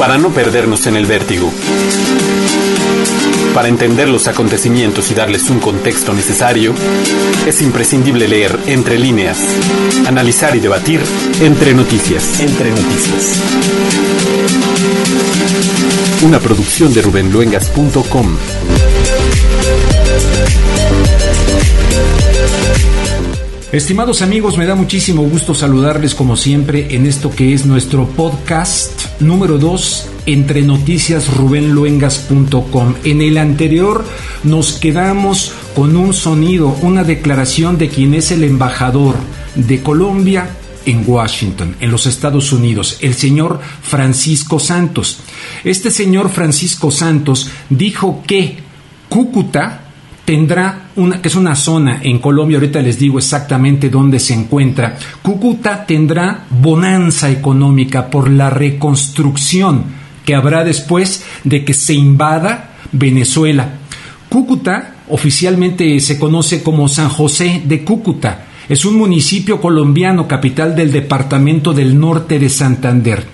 para no perdernos en el vértigo. Para entender los acontecimientos y darles un contexto necesario, es imprescindible leer entre líneas, analizar y debatir entre noticias. Entre noticias. Una producción de rubenluengas.com. Estimados amigos, me da muchísimo gusto saludarles como siempre en esto que es nuestro podcast número 2 entre noticias rubenluengas.com. En el anterior nos quedamos con un sonido, una declaración de quien es el embajador de Colombia en Washington, en los Estados Unidos, el señor Francisco Santos. Este señor Francisco Santos dijo que Cúcuta, tendrá una, que es una zona en Colombia, ahorita les digo exactamente dónde se encuentra. Cúcuta tendrá bonanza económica por la reconstrucción que habrá después de que se invada Venezuela. Cúcuta oficialmente se conoce como San José de Cúcuta. Es un municipio colombiano, capital del departamento del norte de Santander.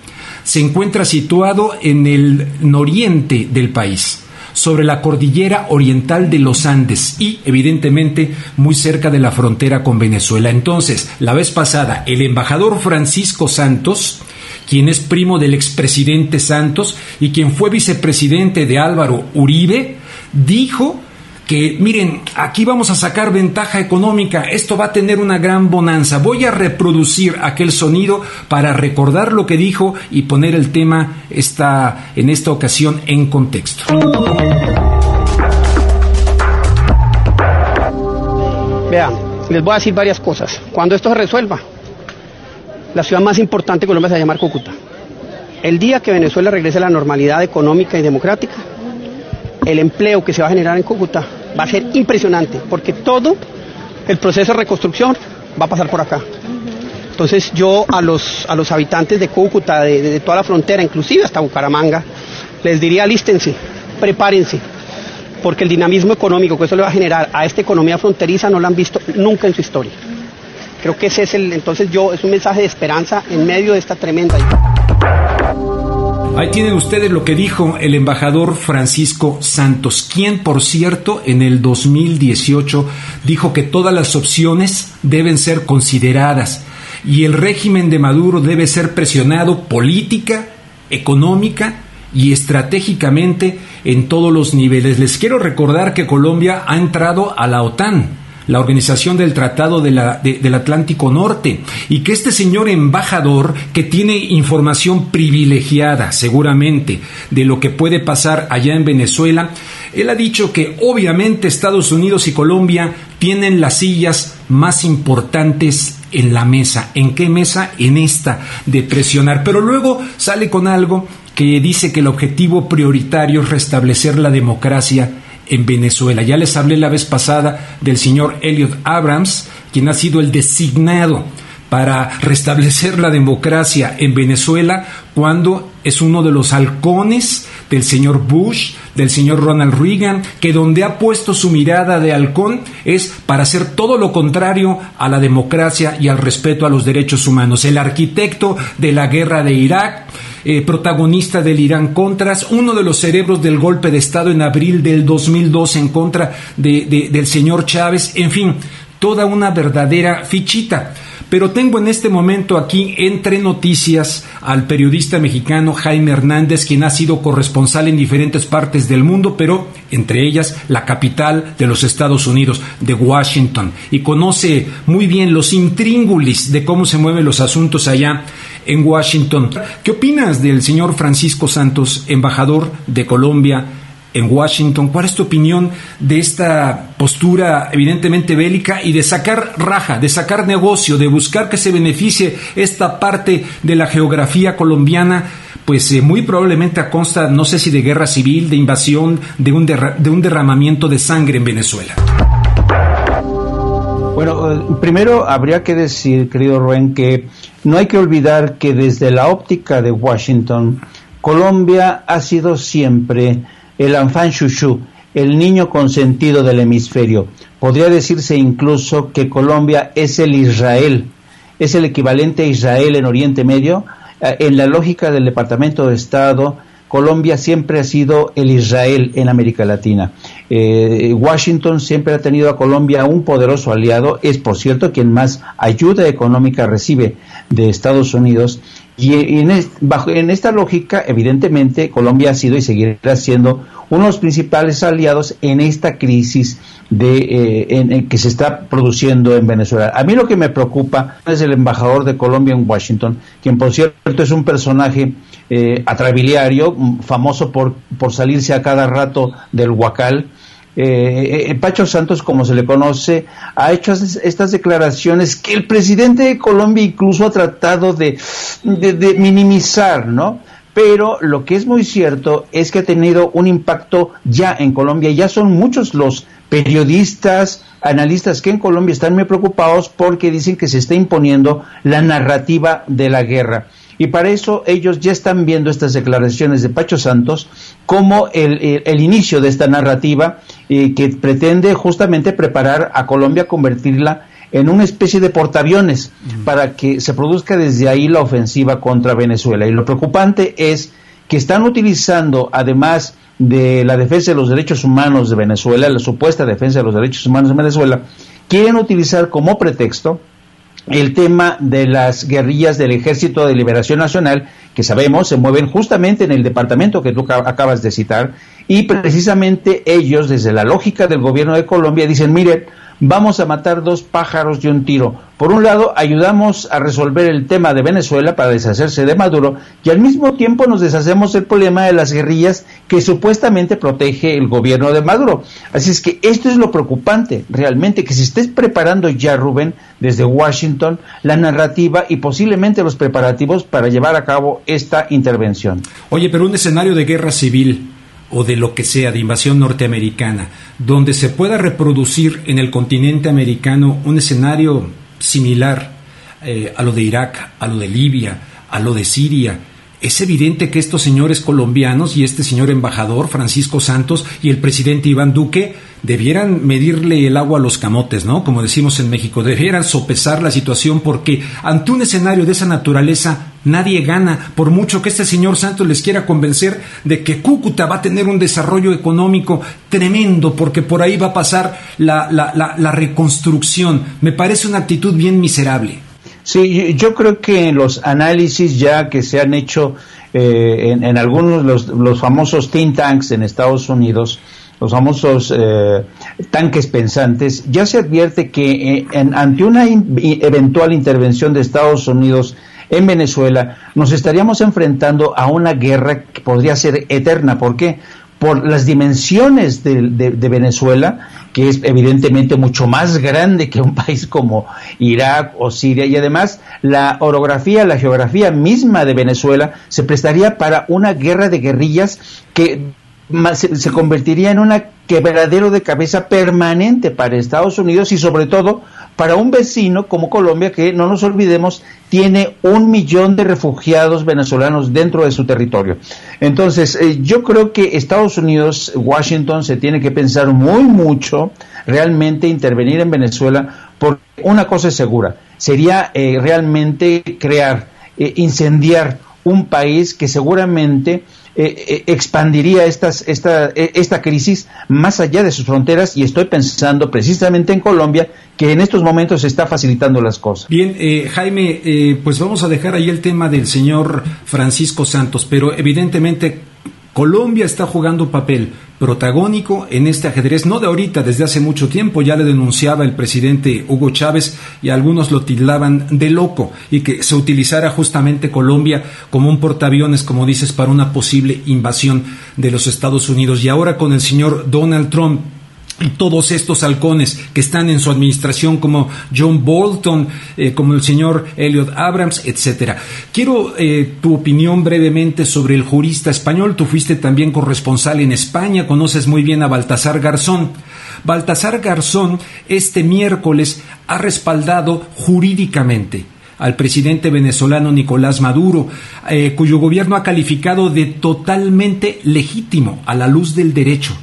Se encuentra situado en el noriente del país sobre la cordillera oriental de los Andes y, evidentemente, muy cerca de la frontera con Venezuela. Entonces, la vez pasada, el embajador Francisco Santos, quien es primo del expresidente Santos y quien fue vicepresidente de Álvaro Uribe, dijo que miren, aquí vamos a sacar ventaja económica, esto va a tener una gran bonanza. Voy a reproducir aquel sonido para recordar lo que dijo y poner el tema en esta ocasión en contexto. Vean, les voy a decir varias cosas. Cuando esto se resuelva, la ciudad más importante de Colombia se va a llamar Cúcuta. El día que Venezuela regrese a la normalidad económica y democrática, el empleo que se va a generar en Cúcuta va a ser impresionante, porque todo el proceso de reconstrucción va a pasar por acá. Entonces yo a los, a los habitantes de Cúcuta, de, de toda la frontera, inclusive hasta Bucaramanga, les diría alístense, prepárense, porque el dinamismo económico que eso le va a generar a esta economía fronteriza no lo han visto nunca en su historia. Creo que ese es el, entonces yo, es un mensaje de esperanza en medio de esta tremenda... Ahí tienen ustedes lo que dijo el embajador Francisco Santos, quien por cierto en el 2018 dijo que todas las opciones deben ser consideradas y el régimen de Maduro debe ser presionado política, económica y estratégicamente en todos los niveles. Les quiero recordar que Colombia ha entrado a la OTAN la Organización del Tratado del Atlántico Norte, y que este señor embajador, que tiene información privilegiada seguramente de lo que puede pasar allá en Venezuela, él ha dicho que obviamente Estados Unidos y Colombia tienen las sillas más importantes en la mesa. ¿En qué mesa? En esta de presionar. Pero luego sale con algo que dice que el objetivo prioritario es restablecer la democracia en Venezuela. Ya les hablé la vez pasada del señor Elliot Abrams, quien ha sido el designado para restablecer la democracia en Venezuela cuando es uno de los halcones del señor Bush, del señor Ronald Reagan, que donde ha puesto su mirada de halcón es para hacer todo lo contrario a la democracia y al respeto a los derechos humanos. El arquitecto de la guerra de Irak, eh, protagonista del Irán Contras, uno de los cerebros del golpe de Estado en abril del 2002 en contra de, de, del señor Chávez, en fin, toda una verdadera fichita. Pero tengo en este momento aquí entre noticias al periodista mexicano Jaime Hernández, quien ha sido corresponsal en diferentes partes del mundo, pero entre ellas la capital de los Estados Unidos, de Washington, y conoce muy bien los intríngulis de cómo se mueven los asuntos allá en Washington. ¿Qué opinas del señor Francisco Santos, embajador de Colombia en Washington. ¿Cuál es tu opinión de esta postura evidentemente bélica y de sacar raja, de sacar negocio, de buscar que se beneficie esta parte de la geografía colombiana? Pues eh, muy probablemente a consta, no sé si de guerra civil, de invasión, de un, de un derramamiento de sangre en Venezuela. Bueno, eh, primero habría que decir, querido Rubén, que no hay que olvidar que desde la óptica de Washington, Colombia ha sido siempre el enfant chouchou, el niño consentido del hemisferio. Podría decirse incluso que Colombia es el Israel, es el equivalente a Israel en Oriente Medio eh, en la lógica del Departamento de Estado, Colombia siempre ha sido el Israel en América Latina. Eh, Washington siempre ha tenido a Colombia un poderoso aliado, es por cierto quien más ayuda económica recibe de Estados Unidos. Y en, bajo, en esta lógica, evidentemente, Colombia ha sido y seguirá siendo uno de los principales aliados en esta crisis de, eh, que se está produciendo en Venezuela. A mí lo que me preocupa es el embajador de Colombia en Washington, quien por cierto es un personaje eh, atrabiliario, famoso por, por salirse a cada rato del huacal. Eh, eh, Pacho Santos, como se le conoce, ha hecho estas declaraciones que el presidente de Colombia incluso ha tratado de, de minimizar, ¿no? pero lo que es muy cierto es que ha tenido un impacto ya en Colombia. Ya son muchos los periodistas, analistas que en Colombia están muy preocupados porque dicen que se está imponiendo la narrativa de la guerra. Y para eso ellos ya están viendo estas declaraciones de Pacho Santos como el, inicio de esta narrativa eh, que pretende justamente preparar a Colombia, convertirla en una especie de portaaviones para que se produzca desde ahí la ofensiva contra Venezuela. Y lo preocupante es que están utilizando, además de la defensa de los derechos humanos de Venezuela, la supuesta defensa de los derechos humanos de Venezuela, quieren utilizar como pretexto el tema de las guerrillas del Ejército de Liberación Nacional, que sabemos se mueven justamente en el departamento que tú acabas de citar, y precisamente ellos, desde la lógica del gobierno de Colombia, dicen, miren, vamos a matar dos pájaros de un tiro. Por un lado, ayudamos a resolver el tema de Venezuela para deshacerse de Maduro y al mismo tiempo nos deshacemos del problema de las guerrillas que supuestamente protege el gobierno de Maduro. Así es que esto es lo preocupante, realmente, que se estés preparando ya, Rubén, desde Washington, la narrativa y posiblemente los preparativos para llevar a cabo esta intervención. Oye, pero un escenario de guerra civil o de lo que sea, de invasión norteamericana, donde se pueda reproducir en el continente americano un escenario similar eh, a lo de Irak, a lo de Libia, a lo de Siria, es evidente que estos señores colombianos y este señor embajador Francisco Santos y el presidente Iván Duque debieran medirle el agua a los camotes, ¿no? Como decimos en México, debieran sopesar la situación porque ante un escenario de esa naturaleza nadie gana, por mucho que este señor Santos les quiera convencer de que Cúcuta va a tener un desarrollo económico tremendo porque por ahí va a pasar la, la, reconstrucción. Me parece una actitud bien miserable. Sí, yo creo que los análisis ya que se han hecho eh, en, algunos los, los famosos think tanks en Estados Unidos, los famosos eh, tanques pensantes, ya se advierte que eh, ante una eventual intervención de Estados Unidos en Venezuela, nos estaríamos enfrentando a una guerra que podría ser eterna. ¿Por qué? Por las dimensiones de, Venezuela, que es evidentemente mucho más grande que un país como Irak o Siria, y además la orografía, la geografía misma de Venezuela se prestaría para una guerra de guerrillas que se, convertiría en un quebradero de cabeza permanente para Estados Unidos y sobre todo para un vecino como Colombia que, no nos olvidemos, tiene un millón de refugiados venezolanos dentro de su territorio. Entonces, eh, yo creo que Estados Unidos, Washington, se tiene que pensar muy mucho realmente intervenir en Venezuela, porque una cosa es segura, sería eh, realmente crear, eh, incendiar un país que seguramente eh, eh, expandiría esta, eh, esta crisis más allá de sus fronteras y estoy pensando precisamente en Colombia que en estos momentos se está facilitando las cosas. Bien, Jaime, pues vamos a dejar ahí el tema del señor Francisco Santos, pero evidentemente Colombia está jugando papel protagónico en este ajedrez, no de ahorita, desde hace mucho tiempo, ya le denunciaba el presidente Hugo Chávez y algunos lo tildaban de loco y que se utilizara justamente Colombia como un portaaviones, como dices, para una posible invasión de los Estados Unidos. Y ahora con el señor Donald Trump y todos estos halcones que están en su administración como John Bolton, eh, como el señor Elliot Abrams, etcétera. Quiero eh, tu opinión brevemente sobre el jurista español. Tú fuiste también corresponsal en España, conoces muy bien a Baltasar Garzón. Baltasar Garzón este miércoles ha respaldado jurídicamente al presidente venezolano Nicolás Maduro, eh, cuyo gobierno ha calificado de totalmente legítimo a la luz del derecho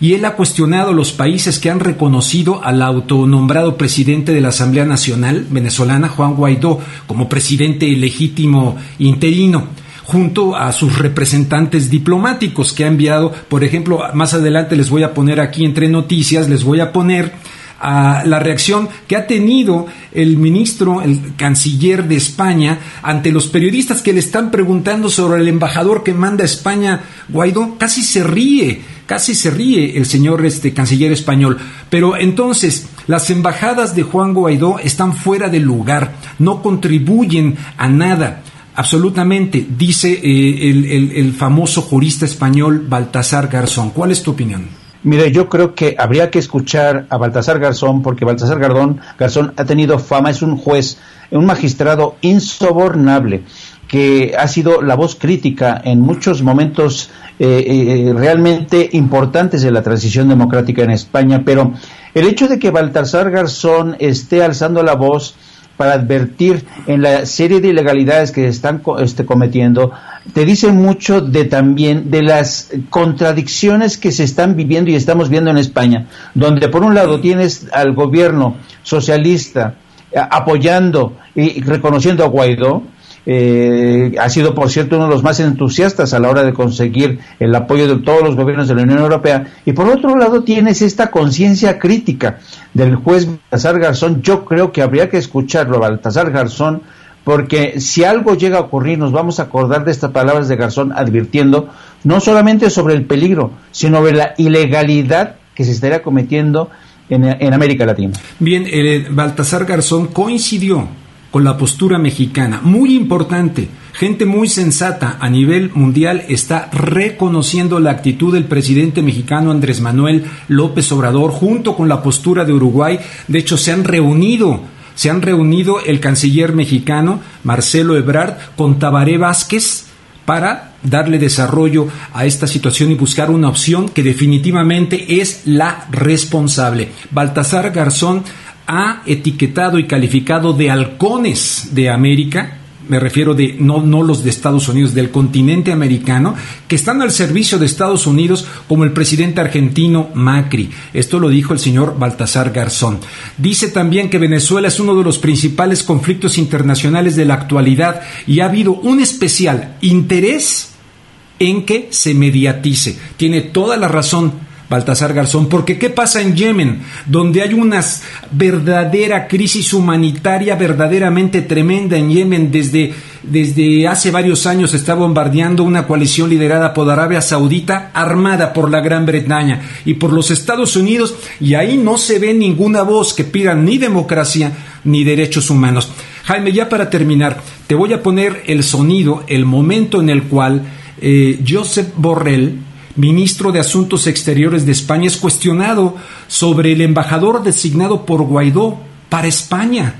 y él ha cuestionado los países que han reconocido al autonombrado presidente de la Asamblea Nacional venezolana, Juan Guaidó, como presidente legítimo interino junto a sus representantes diplomáticos que ha enviado, por ejemplo, más adelante les voy a poner aquí entre noticias, les voy a poner a la reacción que ha tenido el ministro, el canciller de España, ante los periodistas que le están preguntando sobre el embajador que manda a España, Guaidó, casi se ríe, casi se ríe el señor este canciller español. Pero entonces, las embajadas de Juan Guaidó están fuera de lugar, no contribuyen a nada. Absolutamente, dice eh, el, el famoso jurista español Baltasar Garzón. ¿Cuál es tu opinión? Mire, yo creo que habría que escuchar a Baltasar Garzón, porque Baltasar Garzón, Garzón ha tenido fama, es un juez, un magistrado insobornable, que ha sido la voz crítica en muchos momentos eh, eh, realmente importantes de la transición democrática en España, pero el hecho de que Baltasar Garzón esté alzando la voz para advertir en la serie de ilegalidades que están este, cometiendo, te dice mucho de también de las contradicciones que se están viviendo y estamos viendo en España, donde por un lado tienes al gobierno socialista eh, apoyando y reconociendo a Guaidó, eh, ha sido, por cierto, uno de los más entusiastas a la hora de conseguir el apoyo de todos los gobiernos de la Unión Europea. Y por otro lado, tienes esta conciencia crítica del juez Baltasar Garzón. Yo creo que habría que escucharlo, Baltasar Garzón, porque si algo llega a ocurrir, nos vamos a acordar de estas palabras de Garzón advirtiendo no solamente sobre el peligro, sino sobre la ilegalidad que se estaría cometiendo en, América Latina. Bien, eh, Baltasar Garzón coincidió con la postura mexicana. Muy importante, gente muy sensata a nivel mundial está reconociendo la actitud del presidente mexicano Andrés Manuel López Obrador junto con la postura de Uruguay. De hecho, se han reunido, se han reunido el canciller mexicano Marcelo Ebrard con Tabaré Vázquez para darle desarrollo a esta situación y buscar una opción que definitivamente es la responsable. Baltasar Garzón ha etiquetado y calificado de halcones de América, me refiero de no, no los de Estados Unidos, del continente americano, que están al servicio de Estados Unidos como el presidente argentino Macri. Esto lo dijo el señor Baltasar Garzón. Dice también que Venezuela es uno de los principales conflictos internacionales de la actualidad y ha habido un especial interés en que se mediatice. Tiene toda la razón Baltasar Garzón, porque ¿qué pasa en Yemen? Donde hay una verdadera crisis humanitaria verdaderamente tremenda en Yemen. Desde, desde hace varios años está bombardeando una coalición liderada por Arabia Saudita, armada por la Gran Bretaña y por los Estados Unidos, y ahí no se ve ninguna voz que pida ni democracia ni derechos humanos. Jaime, ya para terminar, te voy a poner el sonido, el momento en el cual eh, Josep Borrell, ministro de Asuntos Exteriores de España, es cuestionado sobre el embajador designado por Guaidó para España.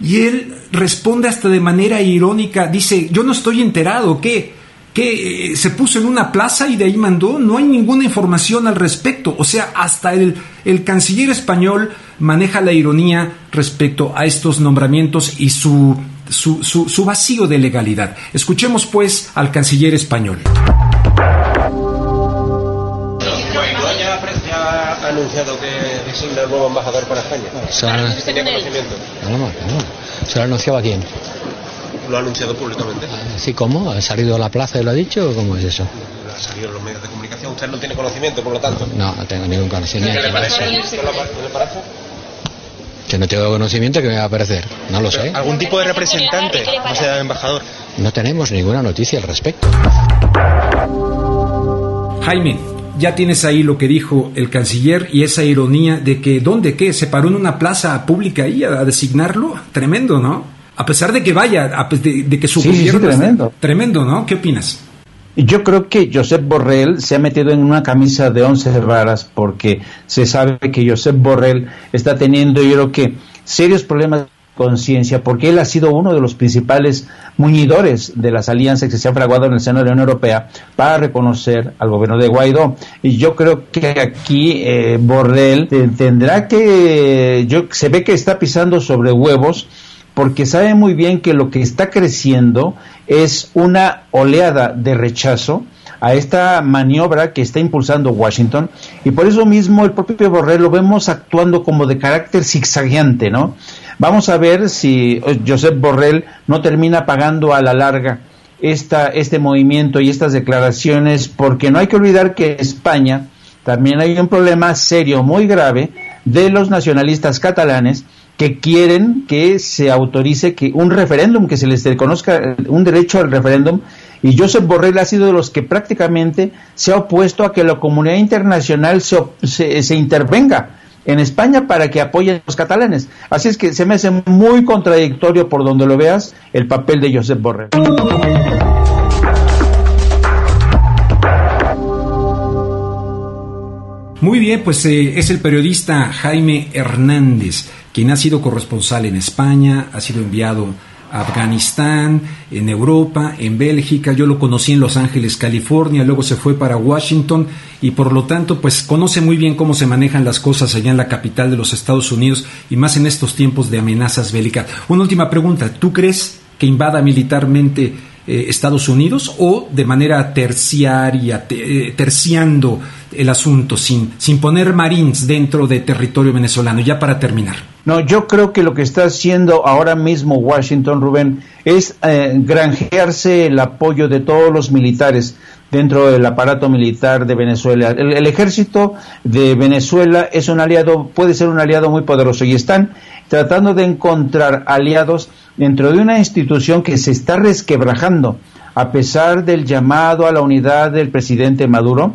Y él responde hasta de manera irónica, dice, yo no estoy enterado, ¿qué? que eh, se puso en una plaza y de ahí mandó, no hay ninguna información al respecto. O sea, hasta el, el canciller español maneja la ironía respecto a estos nombramientos y su, su, su vacío de legalidad. Escuchemos pues al canciller español. Anunciado que designa el nuevo embajador para España? Se ha... ¿Tenía conocimiento? No, no, no. ¿Se lo ha anunciado a quién? ¿Lo ha anunciado públicamente? Ah, ¿Sí cómo? ¿Ha salido a la plaza y lo ha dicho o cómo es eso? Ha salido en los medios de comunicación. ¿Usted no tiene conocimiento, por lo tanto? No, no tengo ningún conocimiento. ¿Qué le parece? ¿Qué le parece? Que no tengo conocimiento que me va a aparecer. No lo sé. ¿Algún tipo de representante, o sea, embajador? No tenemos ninguna noticia al respecto. Jaime, ya tienes ahí lo que dijo el canciller y esa ironía de que, ¿dónde qué? ¿Se paró en una plaza pública ahí a, designarlo? Tremendo, ¿no? A pesar de que vaya, de, que su gobierno... tremendo. tremendo, ¿no? ¿Qué opinas? Yo creo que Josep Borrell se ha metido en una camisa de once varas porque se sabe que Josep Borrell está teniendo, yo creo que, serios problemas conciencia, porque él ha sido uno de los principales muñidores de las alianzas que se han fraguado en el seno de la Unión Europea para reconocer al gobierno de Guaidó. Y yo creo que aquí eh, Borrell tendrá que, yo, se ve que está pisando sobre huevos, porque sabe muy bien que lo que está creciendo es una oleada de rechazo a esta maniobra que está impulsando Washington y por eso mismo el propio Borrell lo vemos actuando como de carácter zigzagueante, ¿no? Vamos a ver si eh, Josep Borrell no termina pagando a la larga esta, este movimiento y estas declaraciones, porque no hay que olvidar que en España también hay un problema serio, muy grave, de los nacionalistas catalanes que quieren que se autorice que un referéndum, que se les reconozca un derecho al referéndum, y Josep Borrell ha sido de los que prácticamente se ha opuesto a que la comunidad internacional se, se, intervenga en España para que apoyen a los catalanes. Así es que se me hace muy contradictorio por donde lo veas el papel de Josep Borrell. Muy bien, pues eh, es el periodista Jaime Hernández, quien ha sido corresponsal en España, ha sido enviado Afganistán, en Europa, en Bélgica. Yo lo conocí en Los Ángeles, California, luego se fue para Washington y por lo tanto, pues conoce muy bien cómo se manejan las cosas allá en la capital de los Estados Unidos y más en estos tiempos de amenazas bélicas. Una última pregunta, ¿tú crees que invada militarmente eh, Estados Unidos o de manera terciaria, eh, terciando el asunto, sin, sin poner marines dentro de territorio venezolano? Ya para terminar. No, yo creo que lo que está haciendo ahora mismo Washington, Rubén, es eh, granjearse el apoyo de todos los militares dentro del aparato militar de Venezuela. El, ejército de Venezuela es un aliado, puede ser un aliado muy poderoso y están tratando de encontrar aliados dentro de una institución que se está resquebrajando a pesar del llamado a la unidad del presidente Maduro.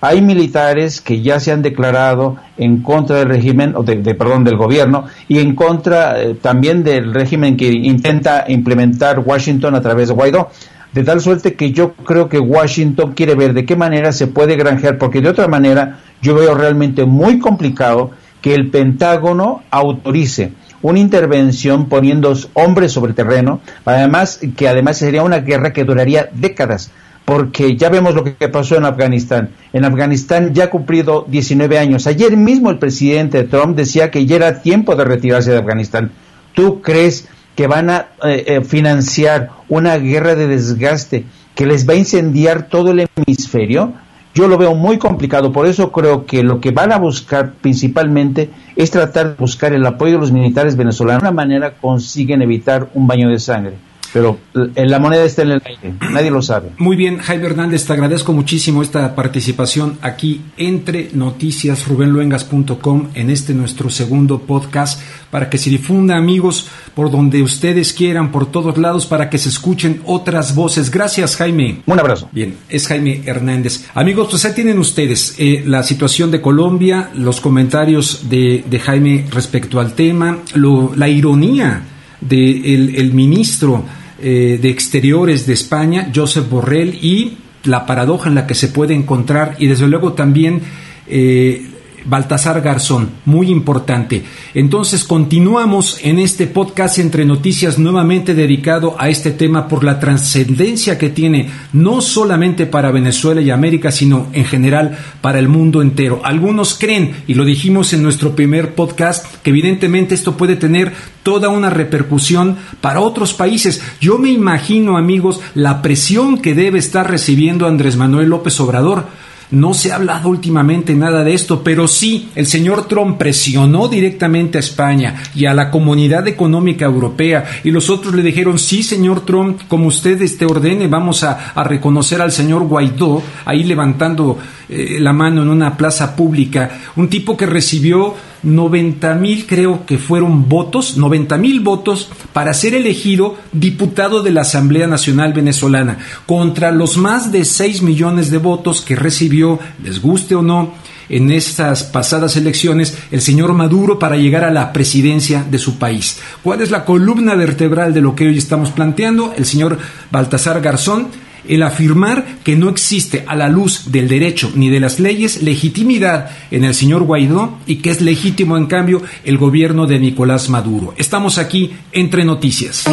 Hay militares que ya se han declarado en contra del régimen, o de, perdón, del gobierno, y en contra eh, también del régimen que intenta implementar Washington a través de Guaidó de tal suerte que yo creo que Washington quiere ver de qué manera se puede granjear, porque de otra manera yo veo realmente muy complicado que el Pentágono autorice una intervención poniendo hombres sobre terreno, además que además sería una guerra que duraría décadas, porque ya vemos lo que pasó en Afganistán. En Afganistán ya ha cumplido 19 años. Ayer mismo el presidente Trump decía que ya era tiempo de retirarse de Afganistán. ¿Tú crees que van a eh, eh, financiar una guerra de desgaste que les va a incendiar todo el hemisferio, yo lo veo muy complicado. Por eso creo que lo que van a buscar principalmente es tratar de buscar el apoyo de los militares venezolanos. De una manera consiguen evitar un baño de sangre pero la moneda está en el aire, nadie lo sabe. Muy bien, Jaime Hernández, te agradezco muchísimo esta participación aquí entre noticias rubenluengas.com en este nuestro segundo podcast para que se difunda amigos por donde ustedes quieran, por todos lados, para que se escuchen otras voces. Gracias, Jaime. Un abrazo. Bien, es Jaime Hernández. Amigos, pues ahí tienen ustedes eh, la situación de Colombia, los comentarios de, Jaime respecto al tema, la ironía del el ministro eh, de Exteriores de España, Joseph Borrell, y la paradoja en la que se puede encontrar, y desde luego también eh, Baltasar Garzón, muy importante. Entonces continuamos en este podcast entre noticias nuevamente dedicado a este tema por la trascendencia que tiene no solamente para Venezuela y América, sino en general para el mundo entero. Algunos creen, y lo dijimos en nuestro primer podcast, que evidentemente esto puede tener toda una repercusión para otros países. Yo me imagino, amigos, la presión que debe estar recibiendo Andrés Manuel López Obrador no se ha hablado últimamente nada de esto, pero sí, el señor Trump presionó directamente a España y a la comunidad económica europea y los otros le dijeron, sí, señor Trump, como usted este ordene, vamos a, reconocer al señor Guaidó, ahí levantando eh, la mano en una plaza pública, un tipo que recibió 90 mil, creo que fueron votos, 90 mil votos para ser elegido diputado de la Asamblea Nacional Venezolana, contra los más de 6 millones de votos que recibió, les guste o no, en estas pasadas elecciones el señor Maduro para llegar a la presidencia de su país. ¿Cuál es la columna vertebral de lo que hoy estamos planteando? El señor Baltasar Garzón el afirmar que no existe a la luz del derecho ni de las leyes legitimidad en el señor Guaidó y que es legítimo en cambio el gobierno de Nicolás Maduro. Estamos aquí entre noticias.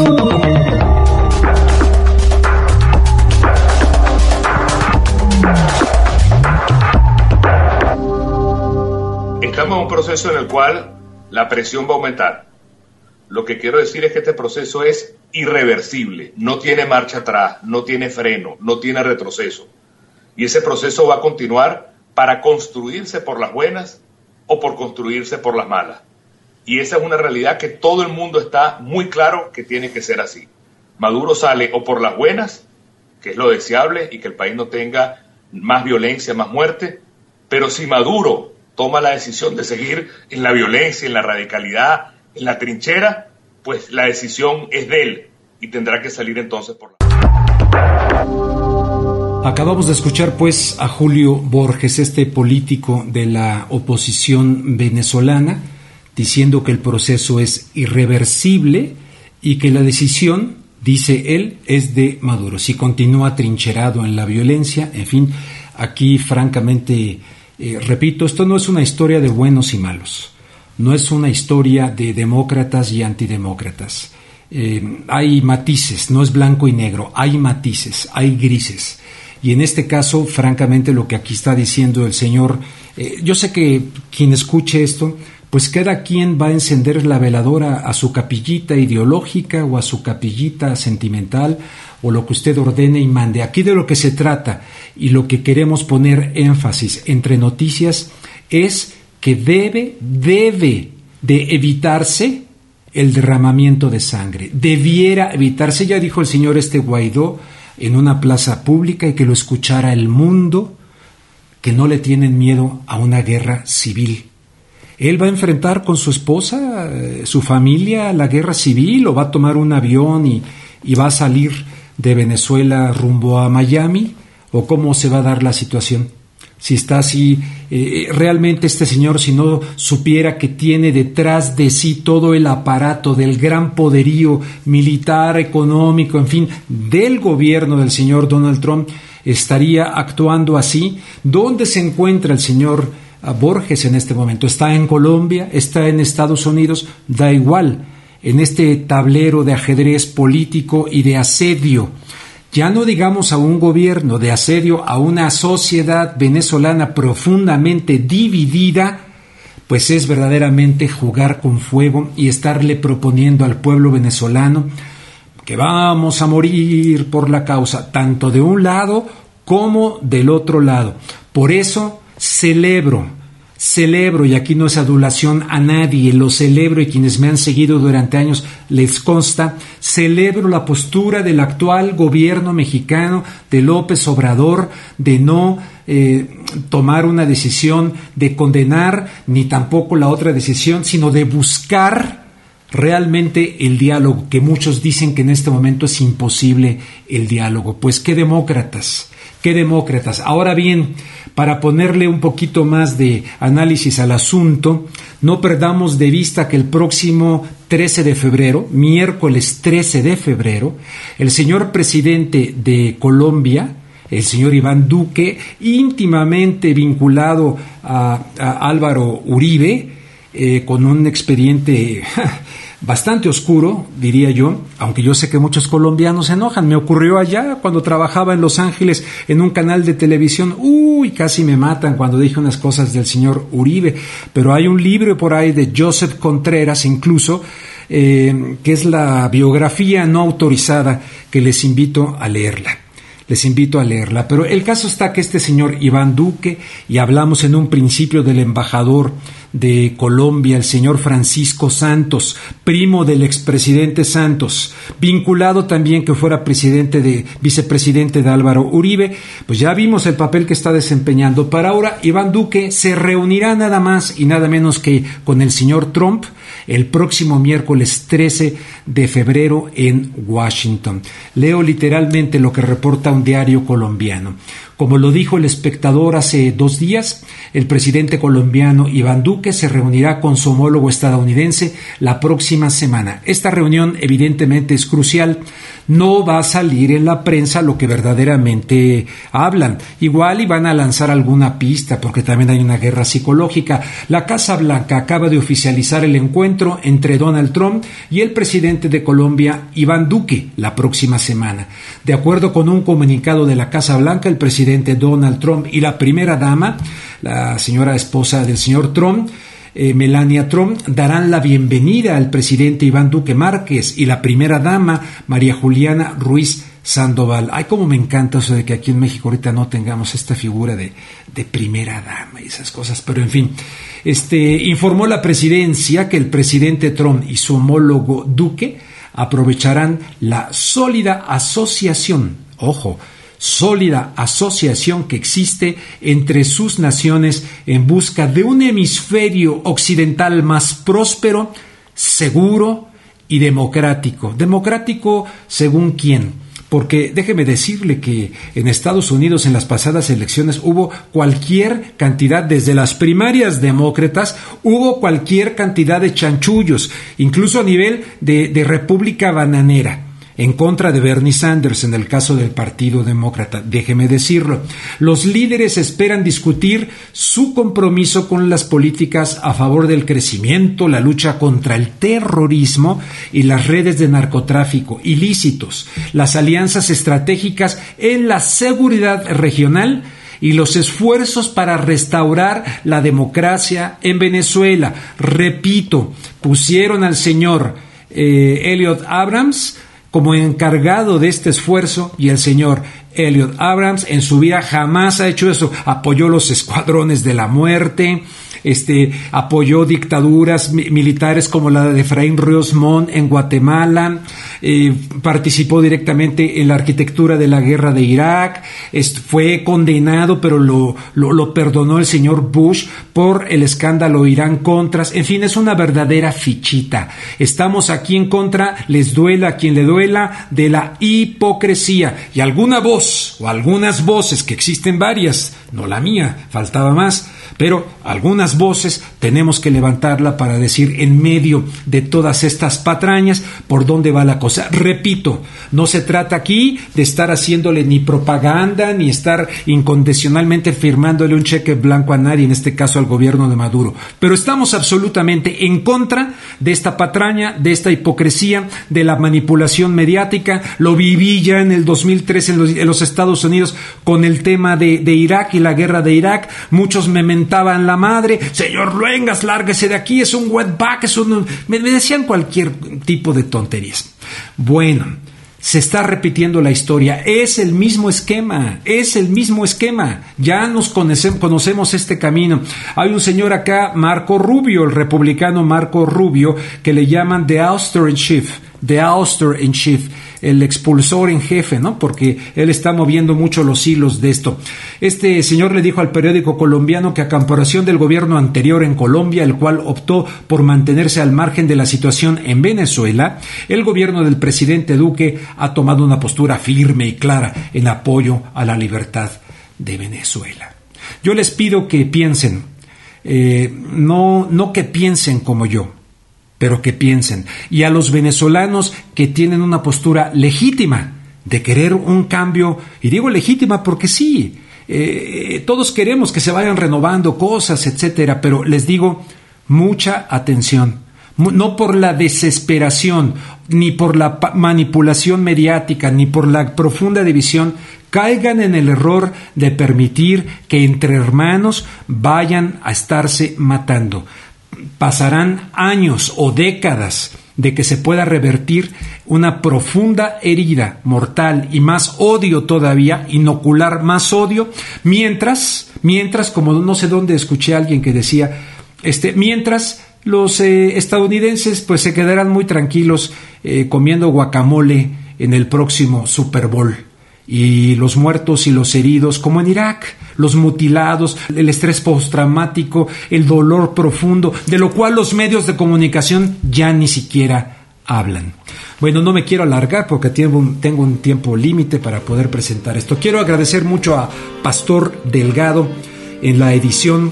Estamos en un proceso en el cual la presión va a aumentar. Lo que quiero decir es que este proceso es irreversible, no tiene marcha atrás, no tiene freno, no tiene retroceso. Y ese proceso va a continuar para construirse por las buenas o por construirse por las malas. Y esa es una realidad que todo el mundo está muy claro que tiene que ser así. Maduro sale o por las buenas, que es lo deseable y que el país no tenga más violencia, más muerte, pero si Maduro toma la decisión de seguir en la violencia, en la radicalidad, en la trinchera, pues la decisión es de él y tendrá que salir entonces por la... Acabamos de escuchar pues a Julio Borges, este político de la oposición venezolana, diciendo que el proceso es irreversible y que la decisión, dice él, es de Maduro. Si continúa trincherado en la violencia, en fin, aquí francamente, eh, repito, esto no es una historia de buenos y malos, no es una historia de demócratas y antidemócratas. Eh, hay matices, no es blanco y negro, hay matices, hay grises. Y en este caso, francamente, lo que aquí está diciendo el señor, eh, yo sé que quien escuche esto, pues cada quien va a encender la veladora a su capillita ideológica o a su capillita sentimental o lo que usted ordene y mande. Aquí de lo que se trata y lo que queremos poner énfasis entre noticias es que debe, debe de evitarse el derramamiento de sangre. Debiera evitarse, ya dijo el señor este Guaidó, en una plaza pública y que lo escuchara el mundo, que no le tienen miedo a una guerra civil. Él va a enfrentar con su esposa, eh, su familia, la guerra civil o va a tomar un avión y, y va a salir de Venezuela rumbo a Miami o cómo se va a dar la situación si está así, eh, realmente este señor, si no supiera que tiene detrás de sí todo el aparato del gran poderío militar, económico, en fin, del gobierno del señor Donald Trump, estaría actuando así. ¿Dónde se encuentra el señor ah, Borges en este momento? ¿Está en Colombia? ¿Está en Estados Unidos? Da igual. En este tablero de ajedrez político y de asedio ya no digamos a un gobierno de asedio, a una sociedad venezolana profundamente dividida, pues es verdaderamente jugar con fuego y estarle proponiendo al pueblo venezolano que vamos a morir por la causa, tanto de un lado como del otro lado. Por eso celebro celebro, y aquí no es adulación a nadie, lo celebro y quienes me han seguido durante años les consta, celebro la postura del actual gobierno mexicano de López Obrador de no eh, tomar una decisión de condenar, ni tampoco la otra decisión, sino de buscar realmente el diálogo, que muchos dicen que en este momento es imposible el diálogo. Pues qué demócratas, qué demócratas. Ahora bien, para ponerle un poquito más de análisis al asunto, no perdamos de vista que el próximo 13 de febrero, miércoles 13 de febrero, el señor presidente de Colombia, el señor Iván Duque, íntimamente vinculado a, Álvaro Uribe, eh, con un expediente bastante oscuro, diría yo, aunque yo sé que muchos colombianos se enojan. Me ocurrió allá cuando trabajaba en Los Ángeles en un canal de televisión. Uy, casi me matan cuando dije unas cosas del señor Uribe. Pero hay un libro por ahí de Joseph Contreras, incluso, eh, que es la biografía no autorizada, que les invito a leerla les invito a leerla. Pero el caso está que este señor Iván Duque, y hablamos en un principio del embajador de Colombia, el señor Francisco Santos, primo del expresidente Santos, vinculado también que fuera presidente de, vicepresidente de Álvaro Uribe, pues ya vimos el papel que está desempeñando. Para ahora, Iván Duque se reunirá nada más y nada menos que con el señor Trump el próximo miércoles 13 de febrero en Washington. Leo literalmente lo que reporta un diario colombiano. Como lo dijo el espectador hace dos días, el presidente colombiano Iván Duque se reunirá con su homólogo estadounidense la próxima semana. Esta reunión evidentemente es crucial. No va a salir en la prensa lo que verdaderamente hablan. Igual y van a lanzar alguna pista porque también hay una guerra psicológica. La Casa Blanca acaba de oficializar el encuentro entre Donald Trump y el presidente de Colombia, Iván Duque, la próxima semana. De acuerdo con un comunicado de la Casa Blanca, el presidente Donald Trump y la primera dama, la señora esposa del señor Trump, eh, Melania Trump, darán la bienvenida al presidente Iván Duque Márquez y la primera dama, María Juliana Ruiz Sandoval. Ay, como me encanta eso de que aquí en México ahorita no tengamos esta figura de, de primera dama y esas cosas, pero en fin. Este, informó la presidencia que el presidente Trump y su homólogo Duque aprovecharán la sólida asociación, ojo, sólida asociación que existe entre sus naciones en busca de un hemisferio occidental más próspero, seguro y democrático. Democrático según quién? porque déjeme decirle que en Estados Unidos en las pasadas elecciones hubo cualquier cantidad, desde las primarias demócratas, hubo cualquier cantidad de chanchullos, incluso a nivel de, república bananera en contra de Bernie Sanders en el caso del Partido Demócrata. Déjeme decirlo. Los líderes esperan discutir su compromiso con las políticas a favor del crecimiento, la lucha contra el terrorismo y las redes de narcotráfico ilícitos, las alianzas estratégicas en la seguridad regional, y los esfuerzos para restaurar la democracia en Venezuela. Repito, pusieron al señor eh, Elliot Abrams como encargado de este esfuerzo y el señor Elliot Abrams en su vida jamás ha hecho eso. Apoyó los escuadrones de la muerte, este, apoyó dictaduras militares como la de Efraín Ríos Montt en Guatemala, eh, participó directamente en la arquitectura de la guerra de Irak, fue condenado, pero lo, lo, perdonó el señor Bush por el escándalo Irán-Contras. En fin, es una verdadera fichita. Estamos aquí en contra, les duela a quien le duela, de la hipocresía. Y alguna voz, o algunas voces, que existen varias, no la mía, faltaba más, pero algunas voces tenemos que levantarla para decir en medio de todas estas patrañas por dónde va la cosa. Repito, no se trata aquí de estar haciéndole ni propaganda ni estar incondicionalmente firmándole un cheque blanco a nadie, en este caso al gobierno de Maduro. Pero estamos absolutamente en contra de esta patraña, de esta hipocresía, de la manipulación mediática. Lo viví ya en el 2003 en los, Estados Unidos con el tema de, Irak y la guerra de Irak. Muchos me mentaban la madre, señor Luengas, lárguese de aquí, es un wetback, es un... Me, decían cualquier tipo de tonterías. Bueno, se está repitiendo la historia. Es el mismo esquema, es el mismo esquema. Ya nos conocemos, conocemos, este camino. Hay un señor acá, Marco Rubio, el republicano Marco Rubio, que le llaman The Auster in Chief, The Auster in Chief el expulsor en jefe, ¿no? Porque él está moviendo mucho los hilos de esto. Este señor le dijo al periódico colombiano que a comparación del gobierno anterior en Colombia, el cual optó por mantenerse al margen de la situación en Venezuela, el gobierno del presidente Duque ha tomado una postura firme y clara en apoyo a la libertad de Venezuela. Yo les pido que piensen, eh, no, no que piensen como yo, pero que piensen. Y a los venezolanos que tienen una postura legítima de querer un cambio, y digo legítima porque sí, eh, todos queremos que se vayan renovando cosas, etcétera, pero les digo, mucha atención. No por la desesperación, ni por la manipulación mediática, ni por la profunda división, caigan en el error de permitir que entre hermanos vayan a estarse matando pasarán años o décadas de que se pueda revertir una profunda herida mortal y más odio todavía, inocular más odio, mientras, mientras, como no sé dónde escuché a alguien que decía, este, mientras los eh, estadounidenses pues se quedarán muy tranquilos eh, comiendo guacamole en el próximo Super Bowl y los muertos y los heridos, como en Irak, los mutilados, el estrés postraumático, el dolor profundo, de lo cual los medios de comunicación ya ni siquiera hablan. Bueno, no me quiero alargar porque tengo un, tengo un tiempo límite para poder presentar esto. Quiero agradecer mucho a Pastor Delgado en la edición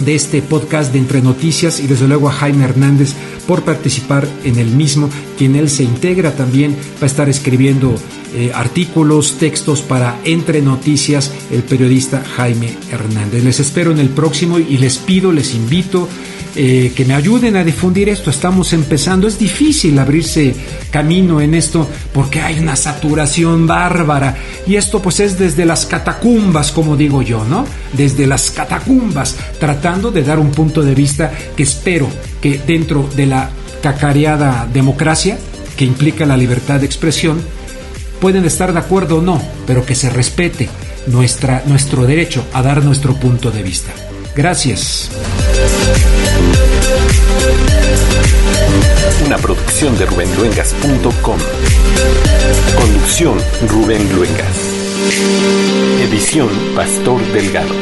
de este podcast de Entre Noticias y desde luego a Jaime Hernández por participar en el mismo, quien él se integra también va a estar escribiendo eh, artículos, textos para Entre Noticias, el periodista Jaime Hernández. Les espero en el próximo y les pido, les invito eh, que me ayuden a difundir esto. Estamos empezando, es difícil abrirse camino en esto porque hay una saturación bárbara y esto pues es desde las catacumbas, como digo yo, ¿no? Desde las catacumbas, tratando de dar un punto de vista que espero que dentro de la cacareada democracia, que implica la libertad de expresión, Pueden estar de acuerdo o no, pero que se respete nuestra, nuestro derecho a dar nuestro punto de vista. Gracias. Una producción de rubenluengas.com. Conducción Rubén Luengas. Edición Pastor Delgado.